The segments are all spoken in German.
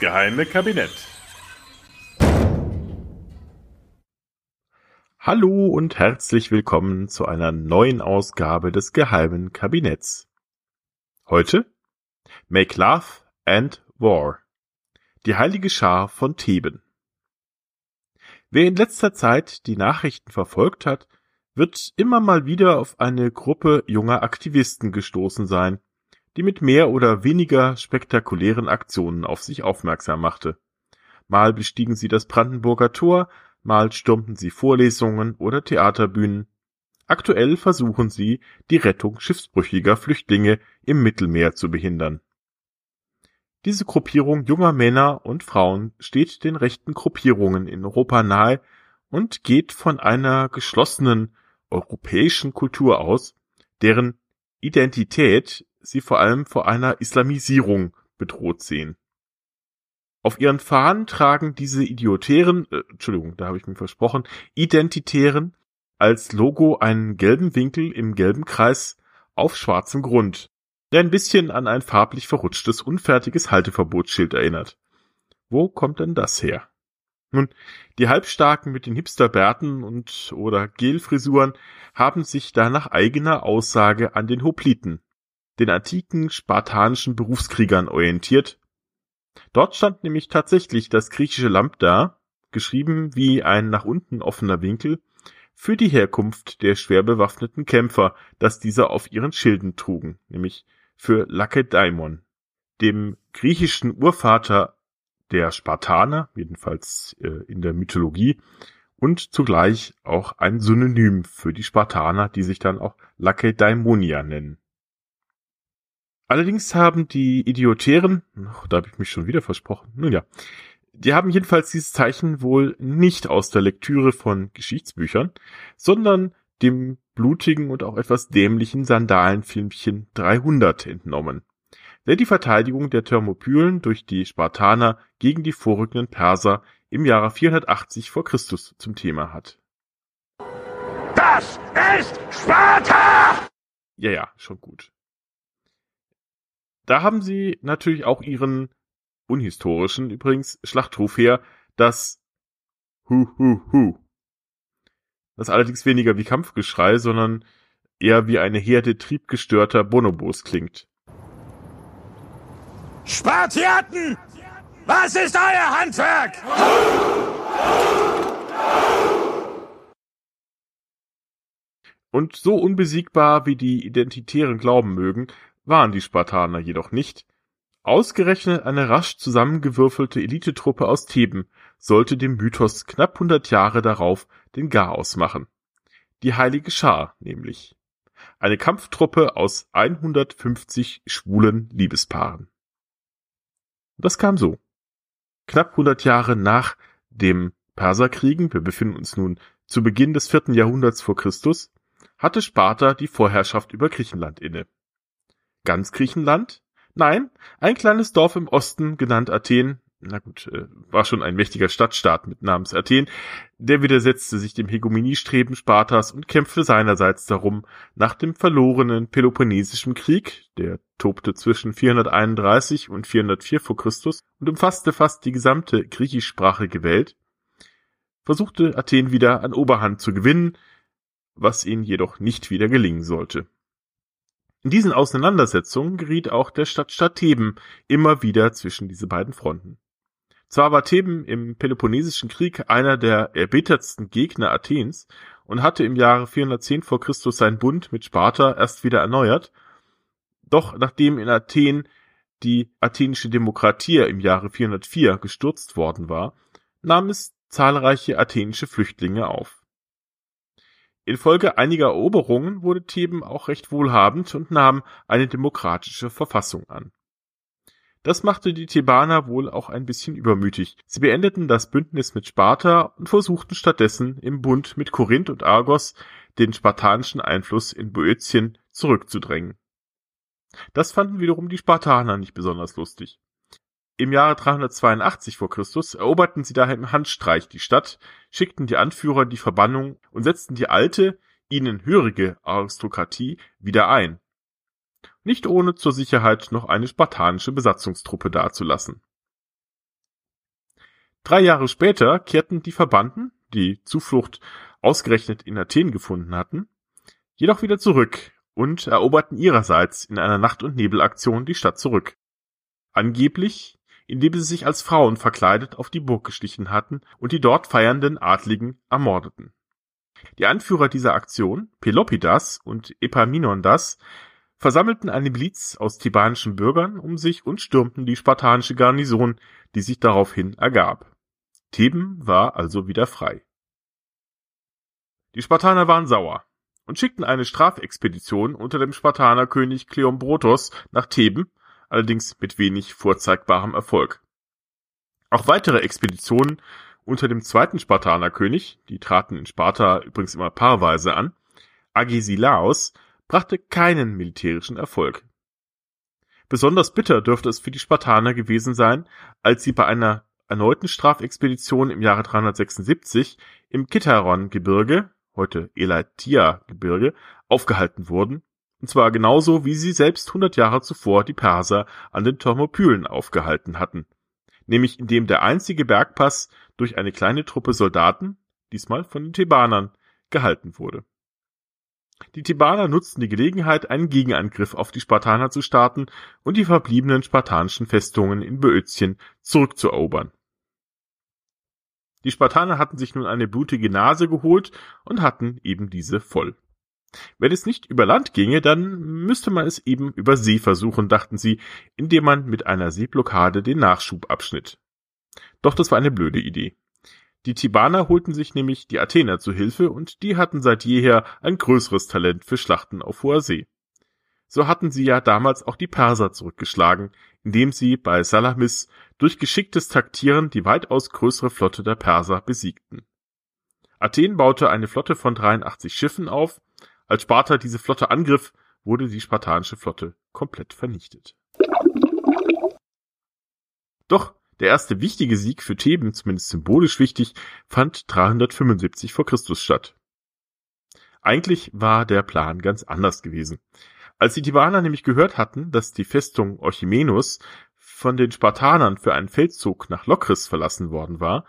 Geheime Kabinett. Hallo und herzlich willkommen zu einer neuen Ausgabe des geheimen Kabinetts. Heute Make Love and War. Die heilige Schar von Theben. Wer in letzter Zeit die Nachrichten verfolgt hat, wird immer mal wieder auf eine Gruppe junger Aktivisten gestoßen sein, die mit mehr oder weniger spektakulären Aktionen auf sich aufmerksam machte. Mal bestiegen sie das Brandenburger Tor, mal stürmten sie Vorlesungen oder Theaterbühnen. Aktuell versuchen sie, die Rettung schiffsbrüchiger Flüchtlinge im Mittelmeer zu behindern. Diese Gruppierung junger Männer und Frauen steht den rechten Gruppierungen in Europa nahe und geht von einer geschlossenen europäischen Kultur aus, deren Identität sie vor allem vor einer Islamisierung bedroht sehen. Auf ihren Fahnen tragen diese idiotären, äh, Entschuldigung, da habe ich mir versprochen, identitären als Logo einen gelben Winkel im gelben Kreis auf schwarzem Grund, der ein bisschen an ein farblich verrutschtes, unfertiges Halteverbotsschild erinnert. Wo kommt denn das her? Nun, die Halbstarken mit den Hipsterbärten und oder Gelfrisuren haben sich da nach eigener Aussage an den Hopliten, den antiken spartanischen Berufskriegern orientiert. Dort stand nämlich tatsächlich das griechische Lambda, geschrieben wie ein nach unten offener Winkel, für die Herkunft der schwer bewaffneten Kämpfer, das diese auf ihren Schilden trugen, nämlich für Lakedaimon, dem griechischen Urvater der Spartaner, jedenfalls äh, in der Mythologie, und zugleich auch ein Synonym für die Spartaner, die sich dann auch Lakedaimonia nennen. Allerdings haben die Idiotären, oh, da habe ich mich schon wieder versprochen, nun ja, die haben jedenfalls dieses Zeichen wohl nicht aus der Lektüre von Geschichtsbüchern, sondern dem blutigen und auch etwas dämlichen Sandalenfilmchen 300 entnommen, der die Verteidigung der Thermopylen durch die Spartaner gegen die vorrückenden Perser im Jahre 480 vor Christus zum Thema hat. Das ist Sparta! Ja, ja, schon gut. Da haben sie natürlich auch ihren unhistorischen übrigens Schlachtruf her, das Hu Hu Hu. Das allerdings weniger wie Kampfgeschrei, sondern eher wie eine Herde triebgestörter Bonobos klingt. Spartiaten! Was ist euer Handwerk? Und so unbesiegbar wie die Identitären glauben mögen, waren die Spartaner jedoch nicht. Ausgerechnet eine rasch zusammengewürfelte Elitetruppe aus Theben sollte dem Mythos knapp hundert Jahre darauf den Garaus machen. Die Heilige Schar nämlich. Eine Kampftruppe aus 150 schwulen Liebespaaren. Das kam so. Knapp hundert Jahre nach dem Perserkriegen, wir befinden uns nun zu Beginn des vierten Jahrhunderts vor Christus, hatte Sparta die Vorherrschaft über Griechenland inne. Ganz Griechenland? Nein, ein kleines Dorf im Osten, genannt Athen, na gut, äh, war schon ein mächtiger Stadtstaat mit Namens Athen, der widersetzte sich dem Hegemoniestreben Spartas und kämpfte seinerseits darum, nach dem verlorenen Peloponnesischen Krieg, der tobte zwischen 431 und 404 vor Christus und umfasste fast die gesamte griechischsprachige Welt, versuchte Athen wieder an Oberhand zu gewinnen, was ihnen jedoch nicht wieder gelingen sollte. In diesen Auseinandersetzungen geriet auch der Stadtstaat Theben immer wieder zwischen diese beiden Fronten. Zwar war Theben im Peloponnesischen Krieg einer der erbittertsten Gegner Athens und hatte im Jahre 410 vor Christus seinen Bund mit Sparta erst wieder erneuert, doch nachdem in Athen die athenische Demokratie im Jahre 404 gestürzt worden war, nahm es zahlreiche athenische Flüchtlinge auf. Infolge einiger Eroberungen wurde Theben auch recht wohlhabend und nahm eine demokratische Verfassung an. Das machte die Thebaner wohl auch ein bisschen übermütig. Sie beendeten das Bündnis mit Sparta und versuchten stattdessen im Bund mit Korinth und Argos den spartanischen Einfluss in Boeotien zurückzudrängen. Das fanden wiederum die Spartaner nicht besonders lustig. Im Jahre 382 vor Christus eroberten sie daher im Handstreich die Stadt, schickten die Anführer die Verbannung und setzten die alte, ihnen hörige Aristokratie wieder ein. Nicht ohne zur Sicherheit noch eine spartanische Besatzungstruppe dazulassen. Drei Jahre später kehrten die Verbanden, die Zuflucht ausgerechnet in Athen gefunden hatten, jedoch wieder zurück und eroberten ihrerseits in einer Nacht- und Nebelaktion die Stadt zurück. Angeblich, indem sie sich als Frauen verkleidet auf die Burg geschlichen hatten und die dort feiernden Adligen ermordeten. Die Anführer dieser Aktion, Pelopidas und Epaminondas, versammelten eine Miliz aus thebanischen Bürgern um sich und stürmten die spartanische Garnison, die sich daraufhin ergab. Theben war also wieder frei. Die Spartaner waren sauer und schickten eine Strafexpedition unter dem Spartanerkönig Kleombrotos nach Theben, allerdings mit wenig vorzeigbarem Erfolg. Auch weitere Expeditionen unter dem zweiten Spartanerkönig, die traten in Sparta übrigens immer paarweise an, Agesilaos, brachte keinen militärischen Erfolg. Besonders bitter dürfte es für die Spartaner gewesen sein, als sie bei einer erneuten Strafexpedition im Jahre 376 im Kitaron-Gebirge, heute Elatia-Gebirge, aufgehalten wurden, und zwar genauso wie sie selbst 100 Jahre zuvor die Perser an den Thermopylen aufgehalten hatten, nämlich indem der einzige Bergpass durch eine kleine Truppe Soldaten, diesmal von den Thebanern, gehalten wurde. Die Thebaner nutzten die Gelegenheit, einen Gegenangriff auf die Spartaner zu starten und die verbliebenen spartanischen Festungen in Böotien zurückzuerobern. Die Spartaner hatten sich nun eine blutige Nase geholt und hatten eben diese voll. Wenn es nicht über Land ginge, dann müsste man es eben über See versuchen, dachten sie, indem man mit einer Seeblockade den Nachschub abschnitt. Doch das war eine blöde Idee. Die Thebaner holten sich nämlich die Athener zu Hilfe und die hatten seit jeher ein größeres Talent für Schlachten auf hoher See. So hatten sie ja damals auch die Perser zurückgeschlagen, indem sie bei Salamis durch geschicktes Taktieren die weitaus größere Flotte der Perser besiegten. Athen baute eine Flotte von 83 Schiffen auf. Als Sparta diese Flotte angriff, wurde die spartanische Flotte komplett vernichtet. Doch der erste wichtige Sieg für Theben, zumindest symbolisch wichtig, fand 375 vor Christus statt. Eigentlich war der Plan ganz anders gewesen. Als die Thebaner nämlich gehört hatten, dass die Festung Orchomenus von den Spartanern für einen Feldzug nach Lokris verlassen worden war,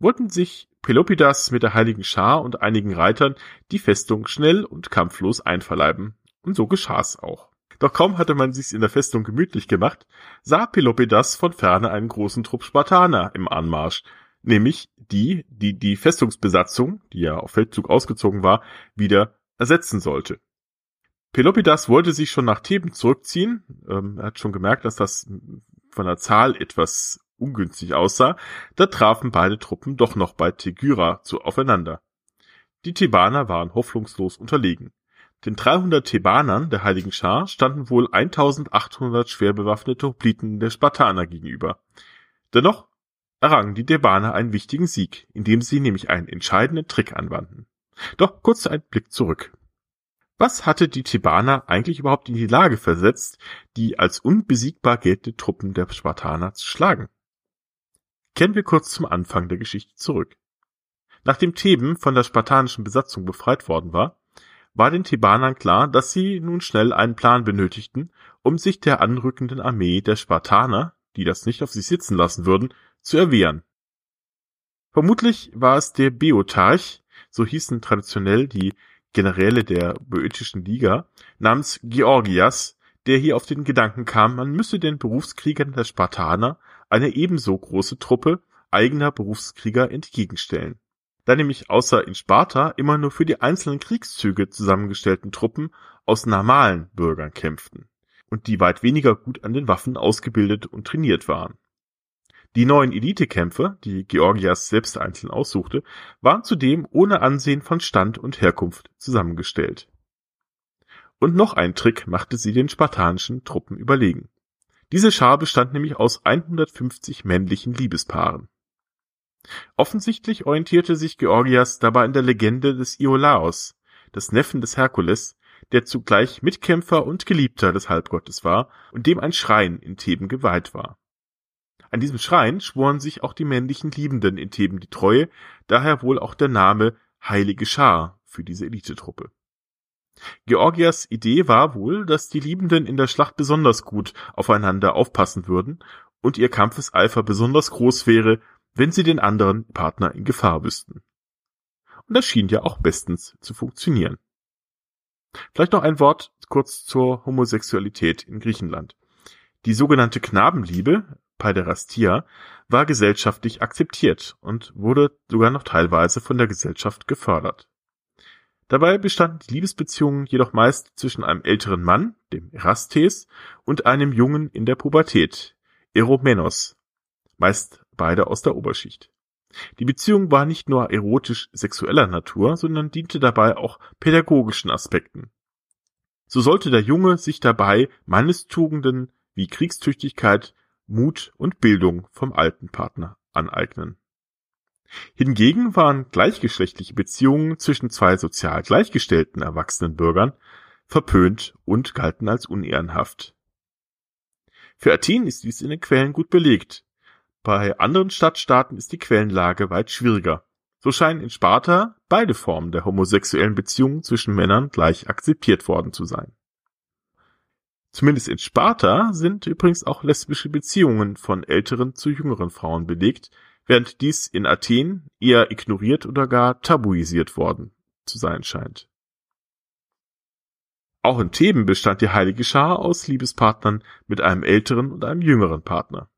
wollten sich Pelopidas mit der heiligen Schar und einigen Reitern die Festung schnell und kampflos einverleiben. Und so geschah's auch. Doch kaum hatte man sich's in der Festung gemütlich gemacht, sah Pelopidas von ferne einen großen Trupp Spartaner im Anmarsch, nämlich die, die die Festungsbesatzung, die ja auf Feldzug ausgezogen war, wieder ersetzen sollte. Pelopidas wollte sich schon nach Theben zurückziehen. Ähm, er hat schon gemerkt, dass das von der Zahl etwas ungünstig aussah. Da trafen beide Truppen doch noch bei Tegyra zu aufeinander. Die Thebaner waren hoffnungslos unterlegen. Den 300 Thebanern der Heiligen Schar standen wohl 1800 schwer bewaffnete Hopliten der Spartaner gegenüber. Dennoch errangen die Thebaner einen wichtigen Sieg, indem sie nämlich einen entscheidenden Trick anwandten. Doch kurz ein Blick zurück. Was hatte die Thebaner eigentlich überhaupt in die Lage versetzt, die als unbesiegbar geltende Truppen der Spartaner zu schlagen? Kehren wir kurz zum Anfang der Geschichte zurück. Nachdem Theben von der spartanischen Besatzung befreit worden war, war den Thebanern klar, dass sie nun schnell einen Plan benötigten, um sich der anrückenden Armee der Spartaner, die das nicht auf sich sitzen lassen würden, zu erwehren. Vermutlich war es der Beotarch, so hießen traditionell die Generäle der Böotischen Liga, namens Georgias, der hier auf den Gedanken kam, man müsse den Berufskriegern der Spartaner eine ebenso große Truppe eigener Berufskrieger entgegenstellen. Da nämlich außer in Sparta immer nur für die einzelnen Kriegszüge zusammengestellten Truppen aus normalen Bürgern kämpften und die weit weniger gut an den Waffen ausgebildet und trainiert waren. Die neuen Elitekämpfer, die Georgias selbst einzeln aussuchte, waren zudem ohne Ansehen von Stand und Herkunft zusammengestellt. Und noch ein Trick machte sie den spartanischen Truppen überlegen. Diese Schar bestand nämlich aus 150 männlichen Liebespaaren. Offensichtlich orientierte sich Georgias dabei an der Legende des Iolaos, des Neffen des Herkules, der zugleich Mitkämpfer und Geliebter des Halbgottes war und dem ein Schrein in Theben geweiht war. An diesem Schrein schworen sich auch die männlichen Liebenden in Theben die Treue, daher wohl auch der Name Heilige Schar für diese Elitetruppe. Georgias Idee war wohl, dass die Liebenden in der Schlacht besonders gut aufeinander aufpassen würden und ihr Kampfeseifer besonders groß wäre, wenn sie den anderen Partner in Gefahr wüssten. Und das schien ja auch bestens zu funktionieren. Vielleicht noch ein Wort kurz zur Homosexualität in Griechenland. Die sogenannte Knabenliebe, Paiderastia, war gesellschaftlich akzeptiert und wurde sogar noch teilweise von der Gesellschaft gefördert. Dabei bestanden die Liebesbeziehungen jedoch meist zwischen einem älteren Mann, dem Erastes, und einem Jungen in der Pubertät, Eromenos, meist beide aus der Oberschicht. Die Beziehung war nicht nur erotisch-sexueller Natur, sondern diente dabei auch pädagogischen Aspekten. So sollte der Junge sich dabei Mannestugenden wie Kriegstüchtigkeit, Mut und Bildung vom alten Partner aneignen. Hingegen waren gleichgeschlechtliche Beziehungen zwischen zwei sozial gleichgestellten erwachsenen Bürgern verpönt und galten als unehrenhaft. Für Athen ist dies in den Quellen gut belegt. Bei anderen Stadtstaaten ist die Quellenlage weit schwieriger. So scheinen in Sparta beide Formen der homosexuellen Beziehungen zwischen Männern gleich akzeptiert worden zu sein. Zumindest in Sparta sind übrigens auch lesbische Beziehungen von älteren zu jüngeren Frauen belegt, während dies in Athen eher ignoriert oder gar tabuisiert worden zu sein scheint. Auch in Theben bestand die heilige Schar aus Liebespartnern mit einem älteren und einem jüngeren Partner.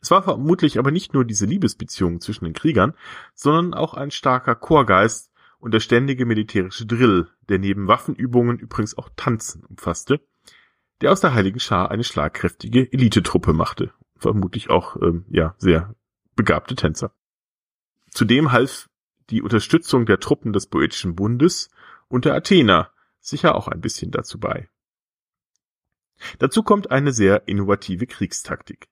Es war vermutlich aber nicht nur diese Liebesbeziehung zwischen den Kriegern, sondern auch ein starker Chorgeist und der ständige militärische Drill, der neben Waffenübungen übrigens auch Tanzen umfasste, der aus der heiligen Schar eine schlagkräftige Elitetruppe machte. Vermutlich auch ähm, ja sehr begabte Tänzer. Zudem half die Unterstützung der Truppen des Poetischen Bundes und der Athener sicher auch ein bisschen dazu bei. Dazu kommt eine sehr innovative Kriegstaktik.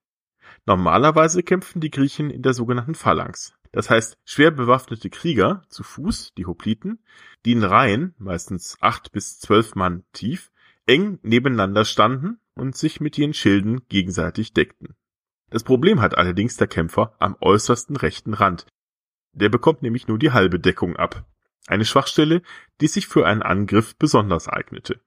Normalerweise kämpfen die Griechen in der sogenannten Phalanx. Das heißt, schwer bewaffnete Krieger zu Fuß, die Hopliten, die in Reihen, meistens acht bis zwölf Mann tief, eng nebeneinander standen und sich mit ihren Schilden gegenseitig deckten. Das Problem hat allerdings der Kämpfer am äußersten rechten Rand. Der bekommt nämlich nur die halbe Deckung ab. Eine Schwachstelle, die sich für einen Angriff besonders eignete.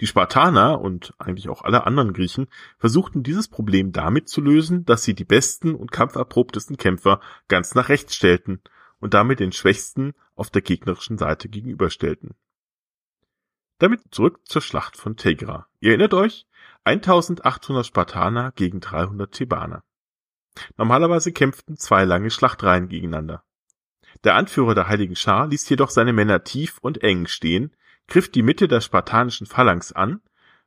Die Spartaner und eigentlich auch alle anderen Griechen versuchten dieses Problem damit zu lösen, dass sie die besten und kampferprobtesten Kämpfer ganz nach rechts stellten und damit den schwächsten auf der gegnerischen Seite gegenüberstellten. Damit zurück zur Schlacht von Tegra. Ihr erinnert euch? 1800 Spartaner gegen 300 Thebaner. Normalerweise kämpften zwei lange Schlachtreihen gegeneinander. Der Anführer der Heiligen Schar ließ jedoch seine Männer tief und eng stehen, griff die Mitte der spartanischen Phalanx an,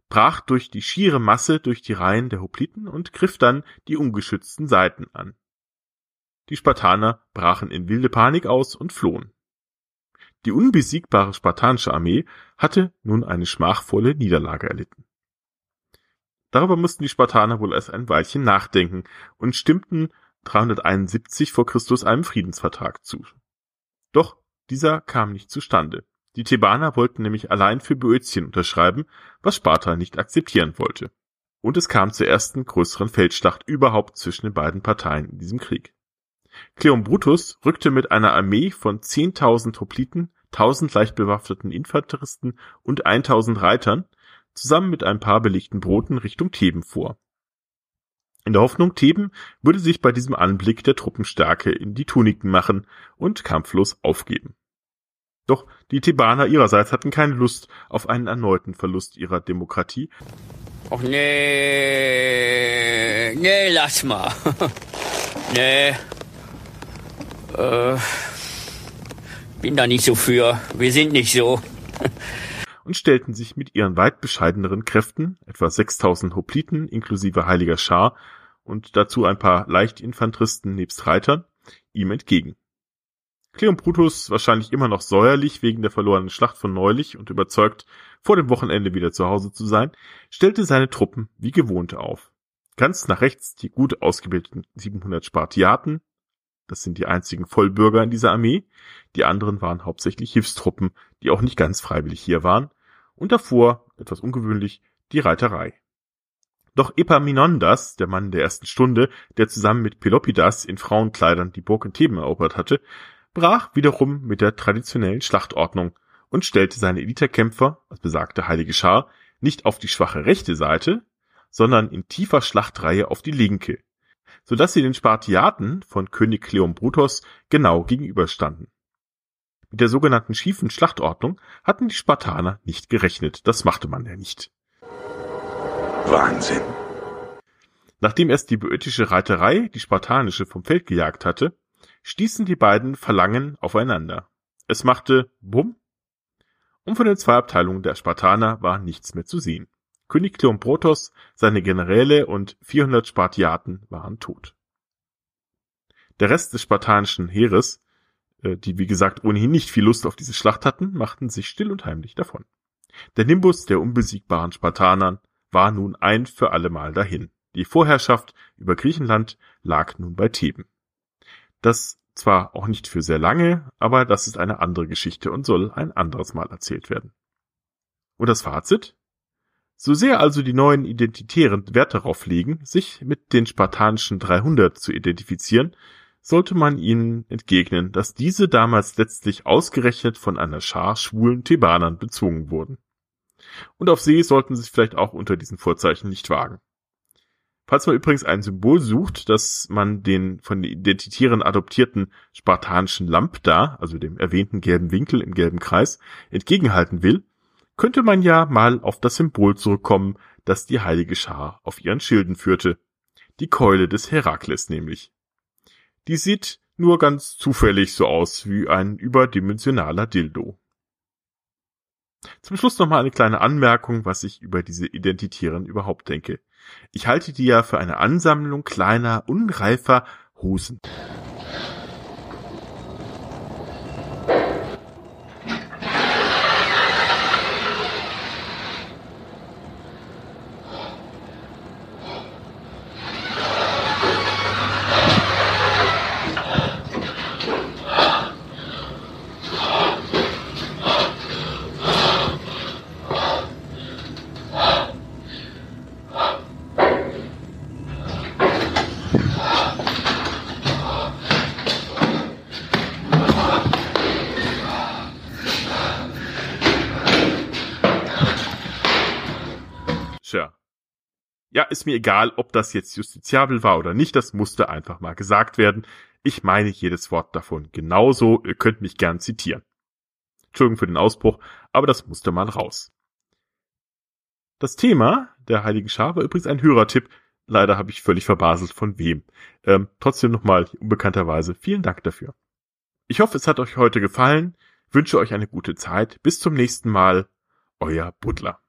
brach durch die schiere Masse durch die Reihen der Hopliten und griff dann die ungeschützten Seiten an. Die Spartaner brachen in wilde Panik aus und flohen. Die unbesiegbare spartanische Armee hatte nun eine schmachvolle Niederlage erlitten. Darüber mussten die Spartaner wohl erst ein Weilchen nachdenken und stimmten 371 vor Christus einem Friedensvertrag zu. Doch dieser kam nicht zustande. Die Thebaner wollten nämlich allein für Boeotien unterschreiben, was Sparta nicht akzeptieren wollte. Und es kam zur ersten größeren Feldschlacht überhaupt zwischen den beiden Parteien in diesem Krieg. Cleon Brutus rückte mit einer Armee von 10.000 Hopliten, 1000 leicht bewaffneten Infanteristen und 1000 Reitern zusammen mit ein paar belegten Broten Richtung Theben vor. In der Hoffnung, Theben würde sich bei diesem Anblick der Truppenstärke in die Tuniken machen und kampflos aufgeben. Doch die Thebaner ihrerseits hatten keine Lust auf einen erneuten Verlust ihrer Demokratie. Och nee, nee, lass mal. nee, äh, bin da nicht so für. Wir sind nicht so. und stellten sich mit ihren weit bescheideneren Kräften, etwa 6000 Hopliten inklusive heiliger Schar und dazu ein paar Leichtinfanteristen nebst Reitern, ihm entgegen. Cleon Brutus, wahrscheinlich immer noch säuerlich wegen der verlorenen Schlacht von neulich und überzeugt, vor dem Wochenende wieder zu Hause zu sein, stellte seine Truppen wie gewohnt auf. Ganz nach rechts die gut ausgebildeten 700 Spartiaten, das sind die einzigen Vollbürger in dieser Armee. Die anderen waren hauptsächlich Hilfstruppen, die auch nicht ganz freiwillig hier waren. Und davor, etwas ungewöhnlich, die Reiterei. Doch Epaminondas, der Mann der ersten Stunde, der zusammen mit Pelopidas in Frauenkleidern die Burg in Theben erobert hatte, brach wiederum mit der traditionellen Schlachtordnung und stellte seine Eliterkämpfer, als besagte heilige Schar, nicht auf die schwache rechte Seite, sondern in tiefer Schlachtreihe auf die linke, so dass sie den Spartiaten von König Kleombrotos genau gegenüberstanden. Mit der sogenannten schiefen Schlachtordnung hatten die Spartaner nicht gerechnet, das machte man ja nicht. Wahnsinn. Nachdem erst die boeotische Reiterei die spartanische vom Feld gejagt hatte, stießen die beiden Verlangen aufeinander. Es machte Bumm und von den zwei Abteilungen der Spartaner war nichts mehr zu sehen. König Kleombrotos, seine Generäle und 400 Spartiaten waren tot. Der Rest des spartanischen Heeres, äh, die wie gesagt ohnehin nicht viel Lust auf diese Schlacht hatten, machten sich still und heimlich davon. Der Nimbus der unbesiegbaren Spartanern war nun ein für allemal dahin. Die Vorherrschaft über Griechenland lag nun bei Theben. Das zwar auch nicht für sehr lange, aber das ist eine andere Geschichte und soll ein anderes Mal erzählt werden. Und das Fazit? So sehr also die neuen Identitären Wert darauf legen, sich mit den spartanischen 300 zu identifizieren, sollte man ihnen entgegnen, dass diese damals letztlich ausgerechnet von einer Schar schwulen Thebanern bezwungen wurden. Und auf See sollten sie sich vielleicht auch unter diesen Vorzeichen nicht wagen. Falls man übrigens ein Symbol sucht, das man den von den Identitären adoptierten spartanischen Lambda, also dem erwähnten gelben Winkel im gelben Kreis, entgegenhalten will, könnte man ja mal auf das Symbol zurückkommen, das die heilige Schar auf ihren Schilden führte. Die Keule des Herakles nämlich. Die sieht nur ganz zufällig so aus wie ein überdimensionaler Dildo. Zum Schluss noch mal eine kleine Anmerkung, was ich über diese Identitären überhaupt denke. Ich halte die ja für eine Ansammlung kleiner, unreifer Hosen. Ist mir egal, ob das jetzt justiziabel war oder nicht, das musste einfach mal gesagt werden. Ich meine jedes Wort davon genauso, ihr könnt mich gern zitieren. Entschuldigung für den Ausbruch, aber das musste mal raus. Das Thema der Heiligen Schar war übrigens ein Hörertipp. Leider habe ich völlig verbaselt von wem. Ähm, trotzdem nochmal unbekannterweise vielen Dank dafür. Ich hoffe, es hat euch heute gefallen, wünsche euch eine gute Zeit. Bis zum nächsten Mal. Euer Butler.